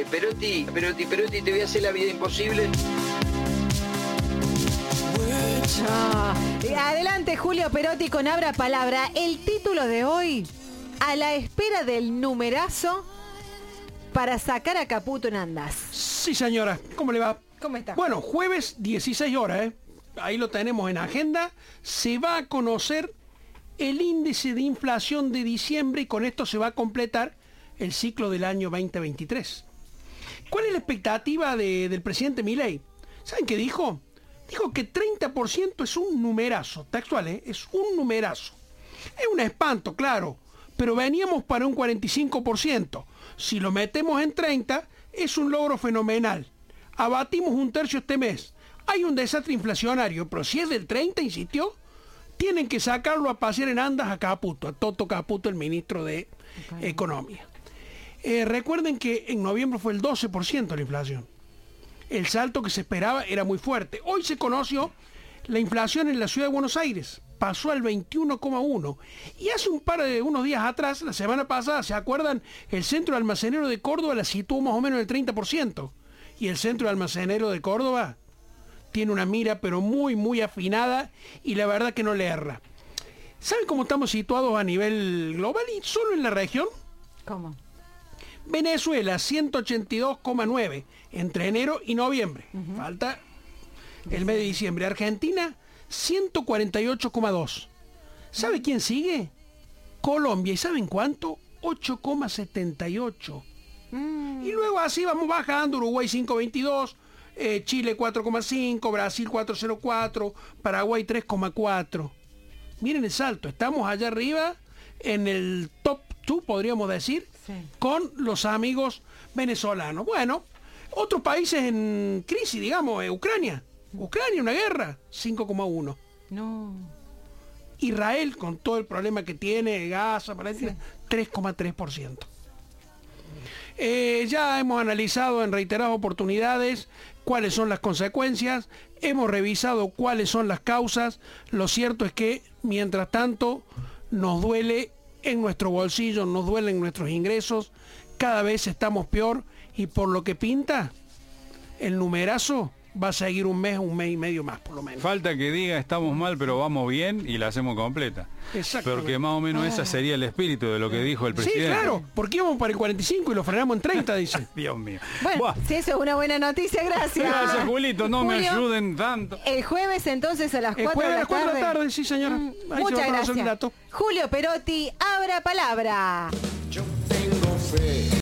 Eh, Perotti, Perotti, Perotti, te voy a hacer la vida imposible. Ah, Adelante, Julio Perotti con Abra Palabra. El título de hoy, a la espera del numerazo para sacar a Caputo en Andas. Sí, señora. ¿Cómo le va? ¿Cómo está? Bueno, jueves 16 horas, ¿eh? Ahí lo tenemos en agenda. Se va a conocer el índice de inflación de diciembre y con esto se va a completar el ciclo del año 2023. ¿Cuál es la expectativa de- del presidente Milei? ¿Saben qué dijo? Dijo que 30% es un numerazo, textual, ¿eh? es un numerazo. Es un espanto, claro, pero veníamos para un 45%. Si lo metemos en 30, es un logro fenomenal. Abatimos un tercio este mes. Hay un desastre inflacionario, pero si es del 30, insistió, tienen que sacarlo a pasear en andas a Caputo, a Toto Caputo, el ministro de Economía. Eh, recuerden que en noviembre fue el 12% la inflación. El salto que se esperaba era muy fuerte. Hoy se conoció la inflación en la ciudad de Buenos Aires. Pasó al 21,1. Y hace un par de unos días atrás, la semana pasada, ¿se acuerdan? El centro almacenero de Córdoba la situó más o menos en el 30%. Y el centro almacenero de Córdoba tiene una mira pero muy, muy afinada y la verdad que no le erra. ¿Saben cómo estamos situados a nivel global y solo en la región? ¿Cómo? Venezuela 182,9 entre enero y noviembre. Falta el mes de diciembre. Argentina 148,2. ¿Sabe quién sigue? Colombia. ¿Y saben cuánto? 8,78. Y luego así vamos bajando. Uruguay 5,22. eh, Chile 4,5. Brasil 4,04. Paraguay 3,4. Miren el salto. Estamos allá arriba en el top 2, podríamos decir, Sí. con los amigos venezolanos. Bueno, otros países en crisis, digamos, eh, Ucrania. Ucrania, una guerra, 5,1. No. Israel, con todo el problema que tiene, Gaza, Palestina, 3,3%. Eh, ya hemos analizado en reiteradas oportunidades cuáles son las consecuencias, hemos revisado cuáles son las causas, lo cierto es que mientras tanto nos duele en nuestro bolsillo, nos duelen nuestros ingresos, cada vez estamos peor y por lo que pinta, el numerazo va a seguir un mes, un mes y medio más por lo menos. Falta que diga estamos mal pero vamos bien y la hacemos completa. Exactamente. Porque más o menos ese sería el espíritu de lo que dijo el Sí, presidente. claro, porque íbamos para el 45 y lo frenamos en 30, dice. Dios mío. Bueno, Buah. si eso es una buena noticia, gracias. Gracias, Julito. No me ayuden tanto. El jueves entonces a las El 4 jueves de a la las 4 de la tarde. tarde, sí señora. Mm, Ahí se va Muchas el gracias. dato. Julio Perotti, abra palabra.